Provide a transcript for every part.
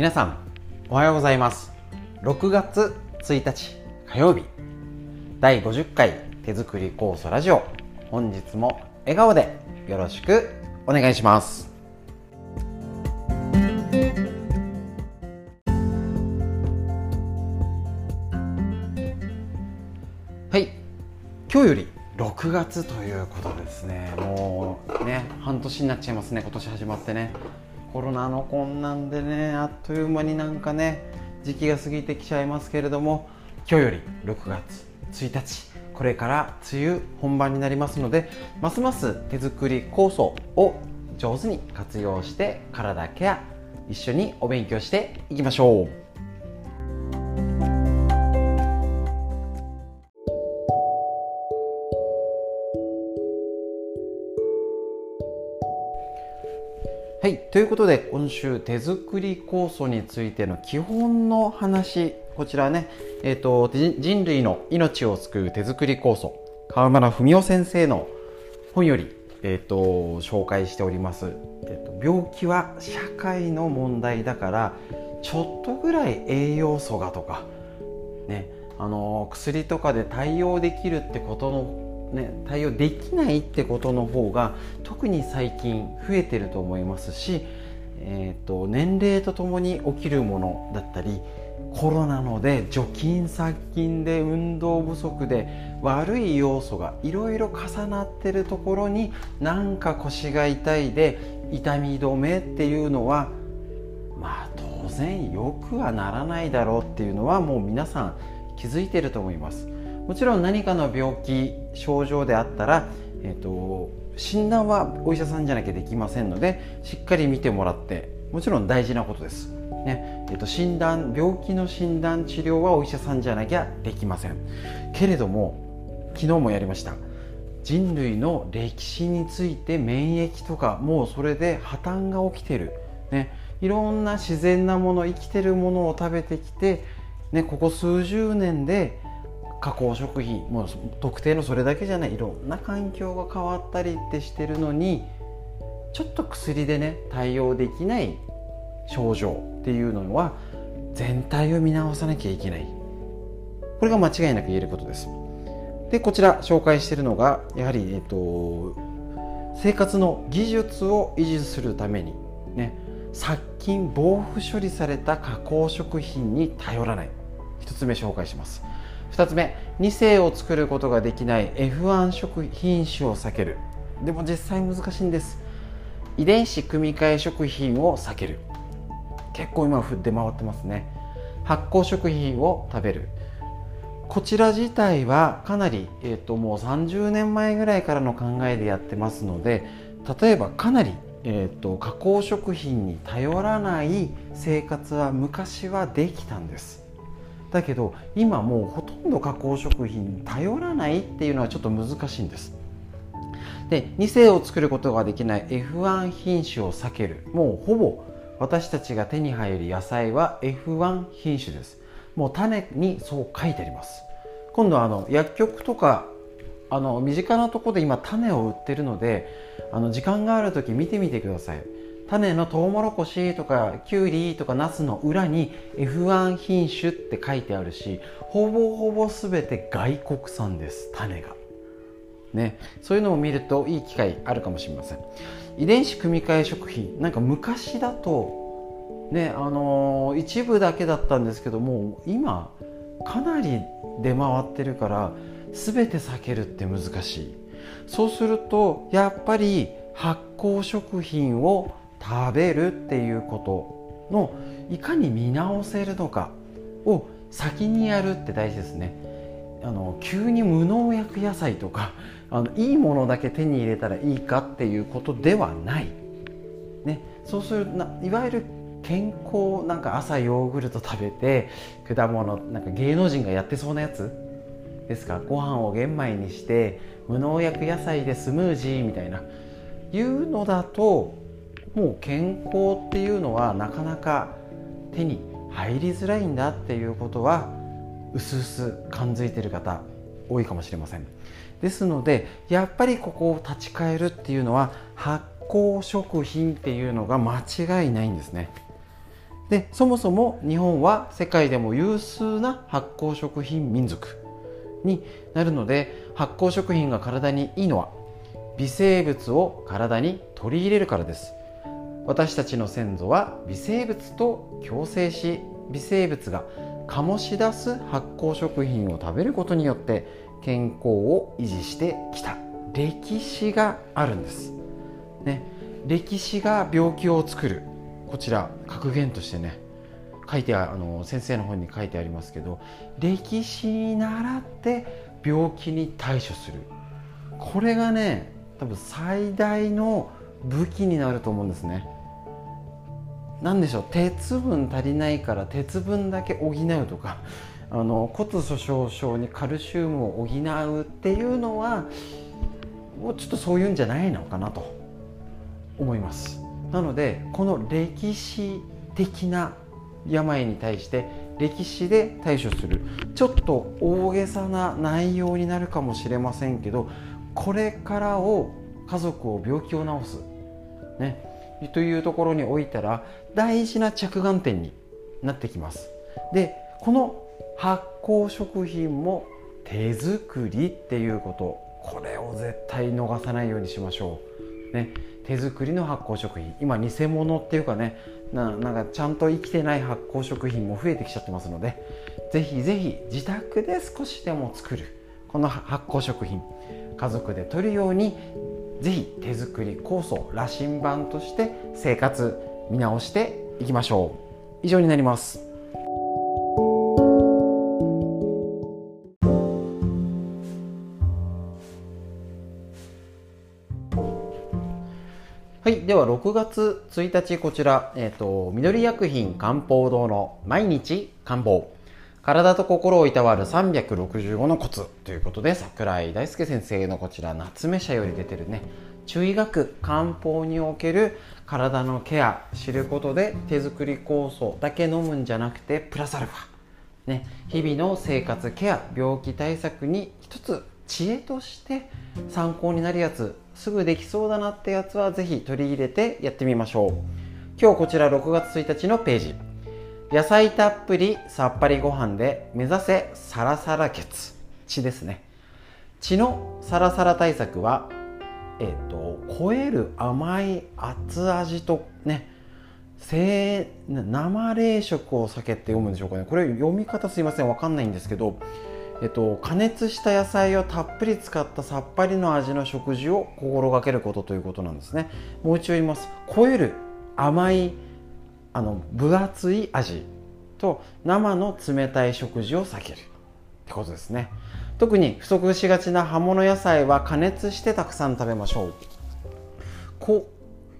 皆さんおはようございます。6月1日火曜日。第50回手作り酵素ラジオ。本日も笑顔でよろしくお願いします。はい。今日より6月ということですね。もうね半年になっちゃいますね。今年始まってね。コロナの困難でねあっという間になんかね時期が過ぎてきちゃいますけれども今日より6月1日これから梅雨本番になりますのでますます手作り酵素を上手に活用して体ケア一緒にお勉強していきましょう。はい、ということで今週手作り酵素についての基本の話こちらね、えーと、人類の命を救う手作り酵素。川村文夫先生の本より、えーと、紹介しております、えーと、病気は社会の問題だからちょっとぐらい栄養素がとか、ね、あの薬とかで対応できるってことのね、対応できないってことの方が特に最近増えてると思いますし、えーと、年齢とともに起きるものだったりコロナので除菌殺菌で運動不足で悪い要素がいろいろ重なってるところになんか腰が痛いで痛み止めっていうのはまあ当然よくはならないだろうっていうのはもう皆さん気づいてると思います。もちろん何かの病気症状であったら、えーと、診断はお医者さんじゃなきゃできませんのでしっかり見てもらってもちろん大事なことです、ね。えーと、診断病気の診断治療はお医者さんじゃなきゃできません。けれども昨日もやりました。人類の歴史について免疫とかもうそれで破綻が起きてる、ね、いろんな自然なもの生きてるものを食べてきて、ね、ここ数十年で加工食品もう特定のそれだけじゃないいろんな環境が変わったりってしてるのにちょっと薬でね対応できない症状っていうのは全体を見直さなきゃいけない。これが間違いなく言えることです。でこちら紹介しているのがやはり、えっと、生活の技術を維持するためにね殺菌防腐処理された加工食品に頼らない。1つ目紹介します。2つ目2世を作ることができない F1 食品種を避ける。でも実際難しいんです。遺伝子組み換え食品を避ける。結構今出回ってますね。発酵食品を食べる。こちら自体はかなり、えーと、もう30年前ぐらいからの考えでやってますので例えばかなり、えーと加工食品に頼らない生活は昔はできたんです。だけど今もうほとんど加工食品に頼らないっていうのはちょっと難しいんです。で2世を作ることができない F1 品種を避ける。もうほぼ私たちが手に入る野菜は F1 品種です。もう種にそう書いてあります。今度はあの薬局とかあの身近なとこで今種を売ってるのであの時間がある時見てみてください。種のトウモロコシとかキュウリとかナスの裏に F1 品種って書いてあるしほぼほぼ全て外国産です種が。ね。そういうのを見るといい機会あるかもしれません。遺伝子組み換え食品。なんか昔だとねあのー、一部だけだったんですけども今かなり出回ってるから全て避けるって難しい。そうするとやっぱり発酵食品を食べるっていうことのいかに見直せるのかを先にやるって大事ですね。あの急に無農薬野菜とか あのいいものだけ手に入れたらいいかっていうことではない。ね、そうするないわゆる健康なんか朝ヨーグルト食べて果物なんか芸能人がやってそうなやつ？ですかご飯を玄米にして無農薬野菜でスムージーみたいないうのだともう健康っていうのはなかなか手に入りづらいんだっていうことはうすうす感づいてる方多いかもしれません。ですのでやっぱりここを立ち返るっていうのは発酵食品っていうのが間違いないんですね。でそもそも日本は世界でも有数な発酵食品民族になるので発酵食品が体にいいのは微生物を体に取り入れるからです。私たちの先祖は微生物と共生し微生物が醸し出す発酵食品を食べることによって健康を維持してきた。歴史があるんです、ね、歴史が病気を作る。こちら格言としてね。書いてあの先生の本に書いてありますけど歴史に倣って病気に対処する。これがね多分最大の武器になると思うんですね。何でしょう鉄分足りないから鉄分だけ補うとか あの骨粗しょう症にカルシウムを補うっていうのはもうちょっとそういうんじゃないのかなと思います。なのでこの歴史的な病に対して歴史で対処する。ちょっと大げさな内容になるかもしれませんけどこれからを家族を病気を治す、ね、というところにおいたら大事な着眼点になってきます。でこの発酵食品も手作りっていうこと。これを絶対逃さないようにしましょう、ね、手作りの発酵食品。今偽物っていうかねなんかちゃんと生きてない発酵食品も増えてきちゃってますのでぜひぜひ自宅で少しでも作るこの発酵食品家族で取るようにぜひ手作り酵素羅針盤として生活見直していきましょう。以上になります。はい、では6月1日こちら、えーと、緑薬品漢方堂の毎日漢方。体と心をいたわる365のコツということで桜井大輔先生のこちら夏目社より出てるね中医学漢方における体のケア知ることで手作り酵素だけ飲むんじゃなくてプラスアルファ、ね、日々の生活ケア病気対策に一つ知恵として参考になるやつすぐできそうだなってやつはぜひ取り入れてやってみましょう。今日こちら6月1日のページ。野菜たっぷりさっぱりご飯で目指せサラサラ血血ですね。血のサラサラ対策はえっ、と超える甘い厚味とね生冷食を避けて読むんでしょうかね。これ読み方すいません。わかんないんですけどえっと、加熱した野菜をたっぷり使ったさっぱりの味の食事を心がけることということなんですね。もう一度言います。超える甘いあの分厚い味と生の冷たい食事を避けるってことですね。特に不足しがちな葉物野菜は加熱してたくさん食べましょう。こ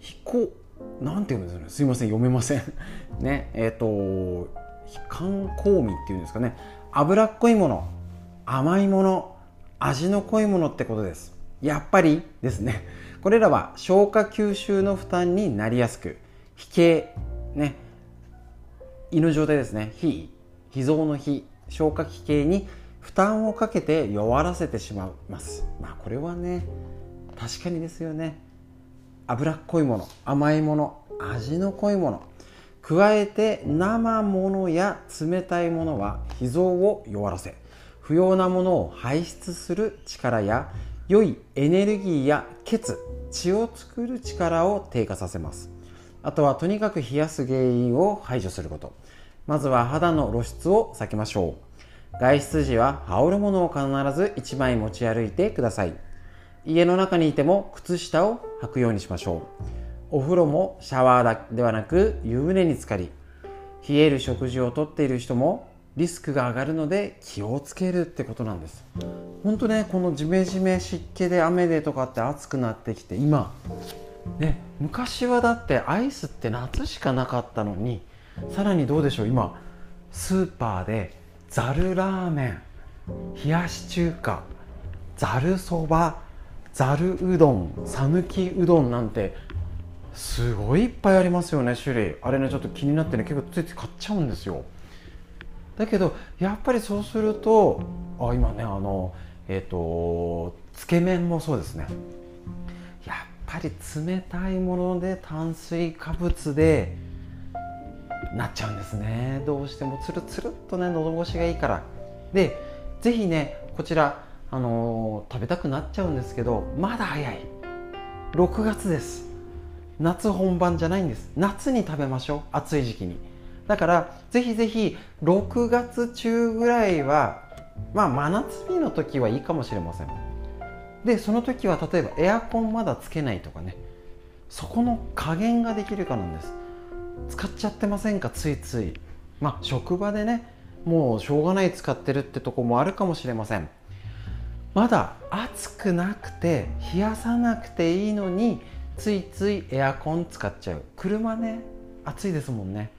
ひこなんて言うんですかね。すいません読めません。ねえっ、ー、と非寒香味っていうんですかね。脂っこいもの甘いもの味の濃いものってことです。やっぱりですね。これらは消化吸収の負担になりやすく脾形ね。胃の状態ですね。脾脾臓の脾消化器系に負担をかけて弱らせてしまいます。まあこれはね確かにですよね。脂っこいもの甘いもの味の濃いもの。加えて生ものや冷たいものは脾臓を弱らせ不要なものを排出する力や良いエネルギーや血血を作る力を低下させます。あとはとにかく冷やす原因を排除すること。まずは肌の露出を避けましょう。外出時は羽織るものを必ず1枚持ち歩いてください。家の中にいても靴下を履くようにしましょう。お風呂もシャワーではなく湯船に浸かり冷える食事をとっている人もリスクが上がるので気をつけるってことなんです。本当ねこのジメジメ湿気で雨でとかって暑くなってきて今ね昔はだってアイスって夏しかなかったのにさらにどうでしょう今スーパーでざるラーメン冷やし中華ざるそばざるうどん讃岐うどんなんてすごいいっぱいありますよね種類。あれねちょっと気になってね結構ついつい買っちゃうんですよ。だけどやっぱりそうするとあ今ねあのえっ、ー、とつけ麺もそうですね。やっぱり冷たいもので炭水化物でなっちゃうんですね。どうしてもつるつるっとね喉越しがいいから。で是非ねこちらあのー、食べたくなっちゃうんですけどまだ早い。6月です。夏本番じゃないんです。夏に食べましょう暑い時期に。だからぜひぜひ6月中ぐらいはまあ真夏日の時はいいかもしれません。でその時は例えばエアコンまだつけないとかね。そこの加減ができるかなんです。使っちゃってませんか？ついつい。まあ職場でねもうしょうがない使ってるってとこもあるかもしれません。まだ暑くなくて冷やさなくていいのについついエアコン使っちゃう。車ね暑いですもんね。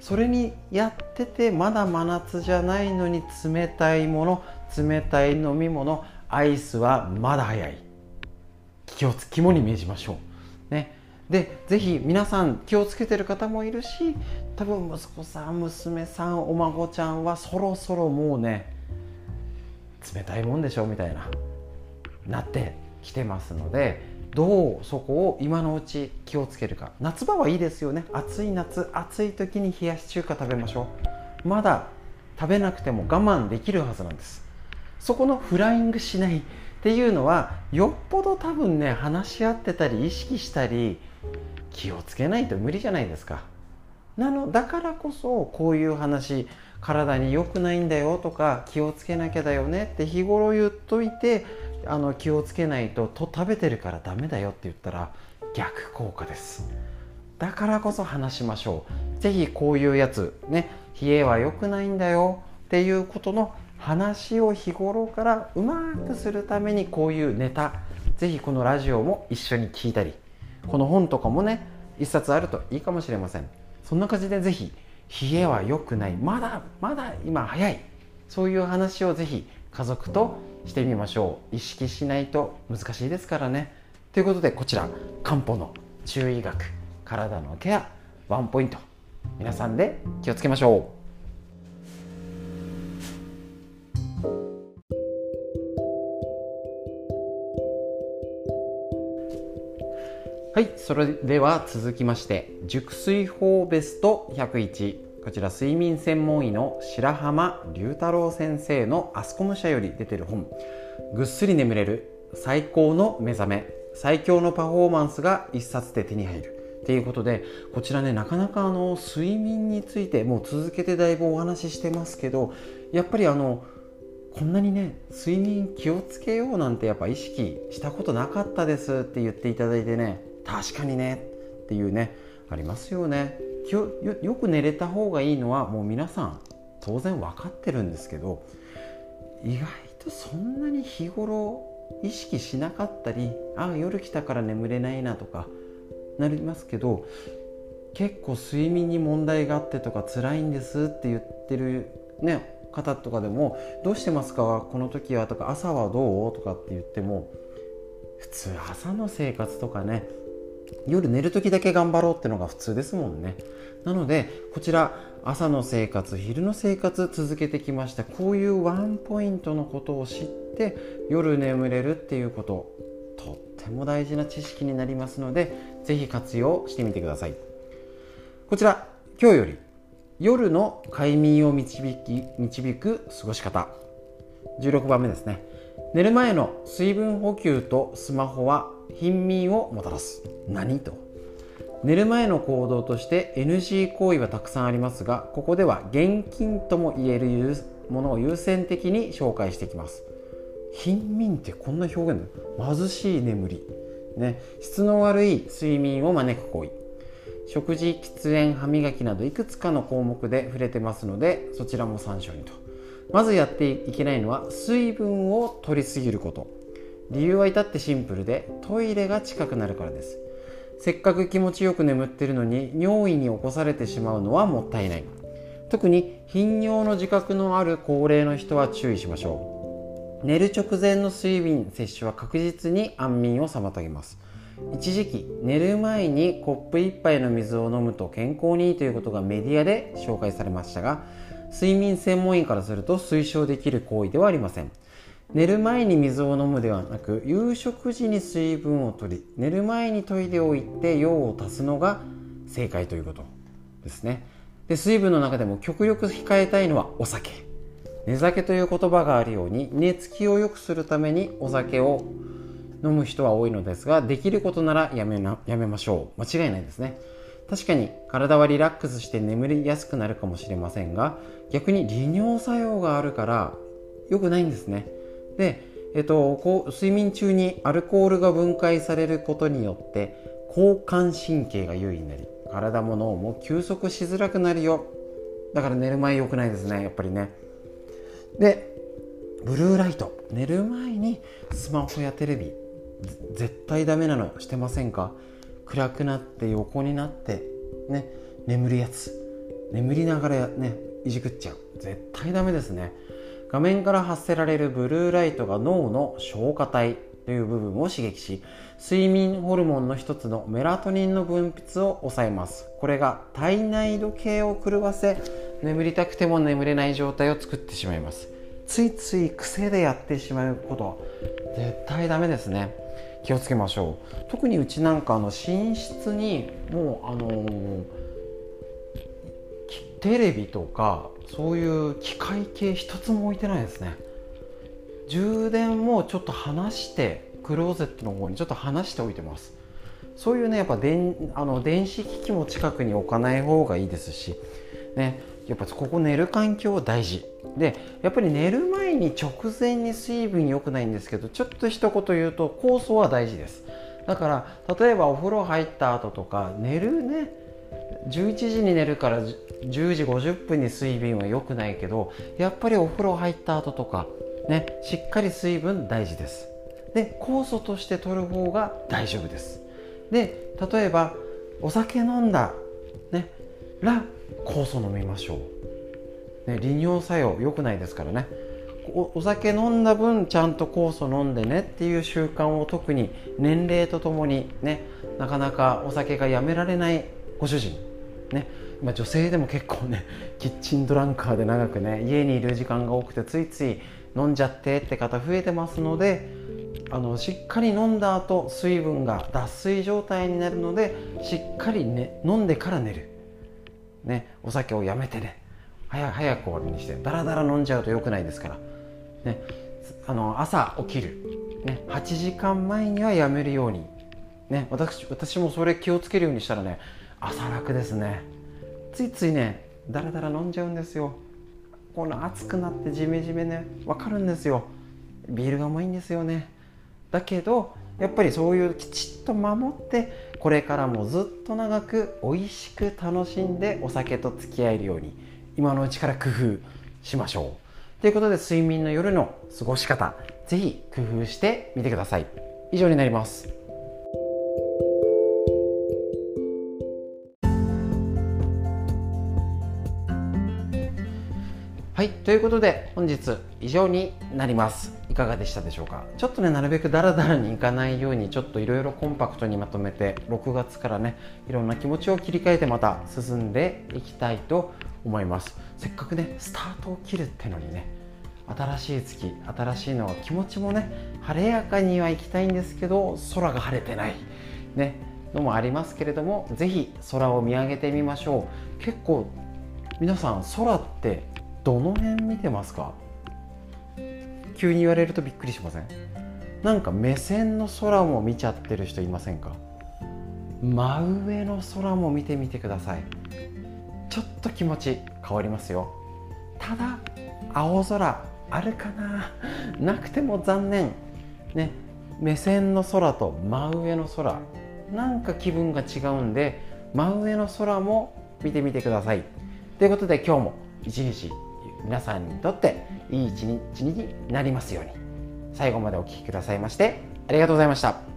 それにやっててまだ真夏じゃないのに冷たいもの冷たい飲み物アイスはまだ早い。気をつ肝に銘じましょう。ね。でぜひ皆さん気をつけてる方もいるし多分息子さん娘さんお孫ちゃんはそろそろもうね冷たいもんでしょみたいななってきてますのでどうそこを今のうち気をつけるか。夏場はいいですよね。暑い夏暑い時に冷やし中華食べましょう。まだ食べなくても我慢できるはずなんです。そこのフライングしないっていうのはよっぽど多分ね話し合ってたり意識したり気をつけないと無理じゃないですか。なのだからこそこういう話体に良くないんだよとか気をつけなきゃだよねって日頃言っといてあの気をつけないとと食べてるからダメだよって言ったら逆効果です。だからこそ話しましょう。是非こういうやつね冷えは良くないんだよっていうことの話を日頃からうまくするためにこういうネタ是非このラジオも一緒に聞いたりこの本とかもね一冊あるといいかもしれません。そんな感じで是非冷えは良くないまだまだ今早いそういう話を是非家族としてみましょう。意識しないと難しいですからね。ということでこちら漢方の中医学体のケアワンポイント。皆さんで気をつけましょう。はい、それでは続きまして熟睡法ベスト101こちら睡眠専門医の白浜龍太郎先生のアスコム社より出てる本。ぐっすり眠れる最高の目覚め最強のパフォーマンスが一冊で手に入る。っていうことでこちらねなかなかあの睡眠についてもう続けてだいぶお話ししてますけどやっぱりあのこんなにね睡眠気をつけようなんてやっぱ意識したことなかったですって言っていただいてね確かにね。っていうねありますよね。よよく寝れた方がいいのはもう皆さん当然分かってるんですけど意外とそんなに日頃意識しなかったりああ夜来たから眠れないなとかなりますけど結構睡眠に問題があってとか辛いんですって言ってる、ね、方とかでも「どうしてますか？この時は」とか「朝はどう?」とかって言っても普通朝の生活とかね夜寝る時だけ頑張ろうってのが普通ですもんね。なのでこちら朝の生活昼の生活続けてきました。こういうワンポイントのことを知って夜眠れるっていうこととっても大事な知識になりますので是非活用してみてください。こちら今日より夜の快眠を導き導く過ごし方。16番目ですね。寝る前の水分補給とスマホは貧民をもたらす。何？と。寝る前の行動として NG 行為はたくさんありますがここでは現金とも言えるものを優先的に紹介していきます。貧民ってこんな表現だ貧しい眠り、ね、質の悪い睡眠を招く行為。食事喫煙歯磨きなどいくつかの項目で触れてますのでそちらも参照にと。まずやっていけないのは水分を取りすぎること。理由は至ってシンプルでトイレが近くなるからです。せっかく気持ちよく眠ってるのに尿意に起こされてしまうのはもったいない。特に頻尿の自覚のある高齢の人は注意しましょう。寝る直前の水分摂取は確実に安眠を妨げます。一時期寝る前にコップ1杯の水を飲むと健康にいいということがメディアで紹介されましたが睡眠専門医からすると推奨できる行為ではありません。寝る前に水を飲むではなく夕食時に水分を取り寝る前にトイレを行って用を足すのが正解ということですね。で水分の中でも極力控えたいのはお酒。寝酒という言葉があるように寝つきを良くするためにお酒を飲む人は多いのですができることならやめなやめましょう。間違いないですね。確かに体はリラックスして眠りやすくなるかもしれませんが逆に利尿作用があるから良くないんですね。で、えっと、こう睡眠中にアルコールが分解されることによって交感神経が優位になり体も脳も休息しづらくなるよ。だから寝る前良くないですねやっぱりね。でブルーライト。寝る前にスマホやテレビ絶対ダメなのしてませんか？暗くなって横になってね眠るやつ。眠りながらねいじくっちゃう。絶対ダメですね。画面から発せられるブルーライトが脳の消化体という部分を刺激し睡眠ホルモンの一つのメラトニンの分泌を抑えます。これが体内時計を狂わせ眠りたくても眠れない状態を作ってしまいます。ついつい癖でやってしまうこと。絶対ダメですね。気をつけましょう。特にうちなんかの寝室にもうあのー、テレビとかそういう機械系一つも置いてないですね。充電もちょっと離してクローゼットの方にちょっと離しておいてます。そういうねやっぱ電あの電子機器も近くに置かない方がいいですしね。やっぱここ寝る環境大事。でやっぱり寝る前に直前に水分良くないんですけどちょっと一言言うと酵素は大事です。だから例えばお風呂入った後とか寝るね11時に寝るから10時50分に水分は良くないけどやっぱりお風呂入った後とかねしっかり水分大事です。で酵素として取る方が大丈夫です。で例えばお酒飲んだねら酵素飲みましょう、ね、利尿作用良くないですからね。お酒飲んだ分ちゃんと酵素飲んでねっていう習慣を特に年齢とともにねなかなかお酒がやめられないご主人。ね。まあ、女性でも結構ね キッチンドランカーで長くね家にいる時間が多くてついつい飲んじゃってって方増えてますのであのしっかり飲んだ後水分が脱水状態になるのでしっかり、ね、飲んでから寝る、ね、お酒をやめてね。早早く終わりにしてだらだら飲んじゃうと良くないですから、ね、あの朝起きる、ね、8時間前にはやめるように、ね、私私もそれ気をつけるようにしたらね朝楽ですね。ついついねだらだら飲んじゃうんですよ。この暑くなってジメジメね分かるんですよ。ビールがうまいんですよね。だけどやっぱりそういうきちっと守ってこれからもずっと長く美味しく楽しんでお酒と付き合えるように今のうちから工夫しましょう。ということで睡眠の夜の過ごし方是非工夫してみてください。以上になります。はいということで本日以上になります。いかがでしたでしょうか？ちょっとねなるべくダラダラにいかないようにちょっといろいろコンパクトにまとめて6月からねいろんな気持ちを切り替えてまた進んでいきたいと思います。せっかくねスタートを切るってのにね新しい月新しいのは気持ちもね晴れやかには行きたいんですけど空が晴れてないねのもありますけれども是非空を見上げてみましょう。結構皆さん空ってどの辺見てますか？急に言われるとびっくりしません？なんか目線の空も見ちゃってる人いませんか？真上の空も見てみてください。ちょっと気持ち変わりますよ。ただ青空あるかな？なくても残念。ね。目線の空と真上の空。なんか気分が違うんで真上の空も見てみてください。ということで今日も一日皆さんにとっていい一日になりますように最後までお聴きくださいましてありがとうございました。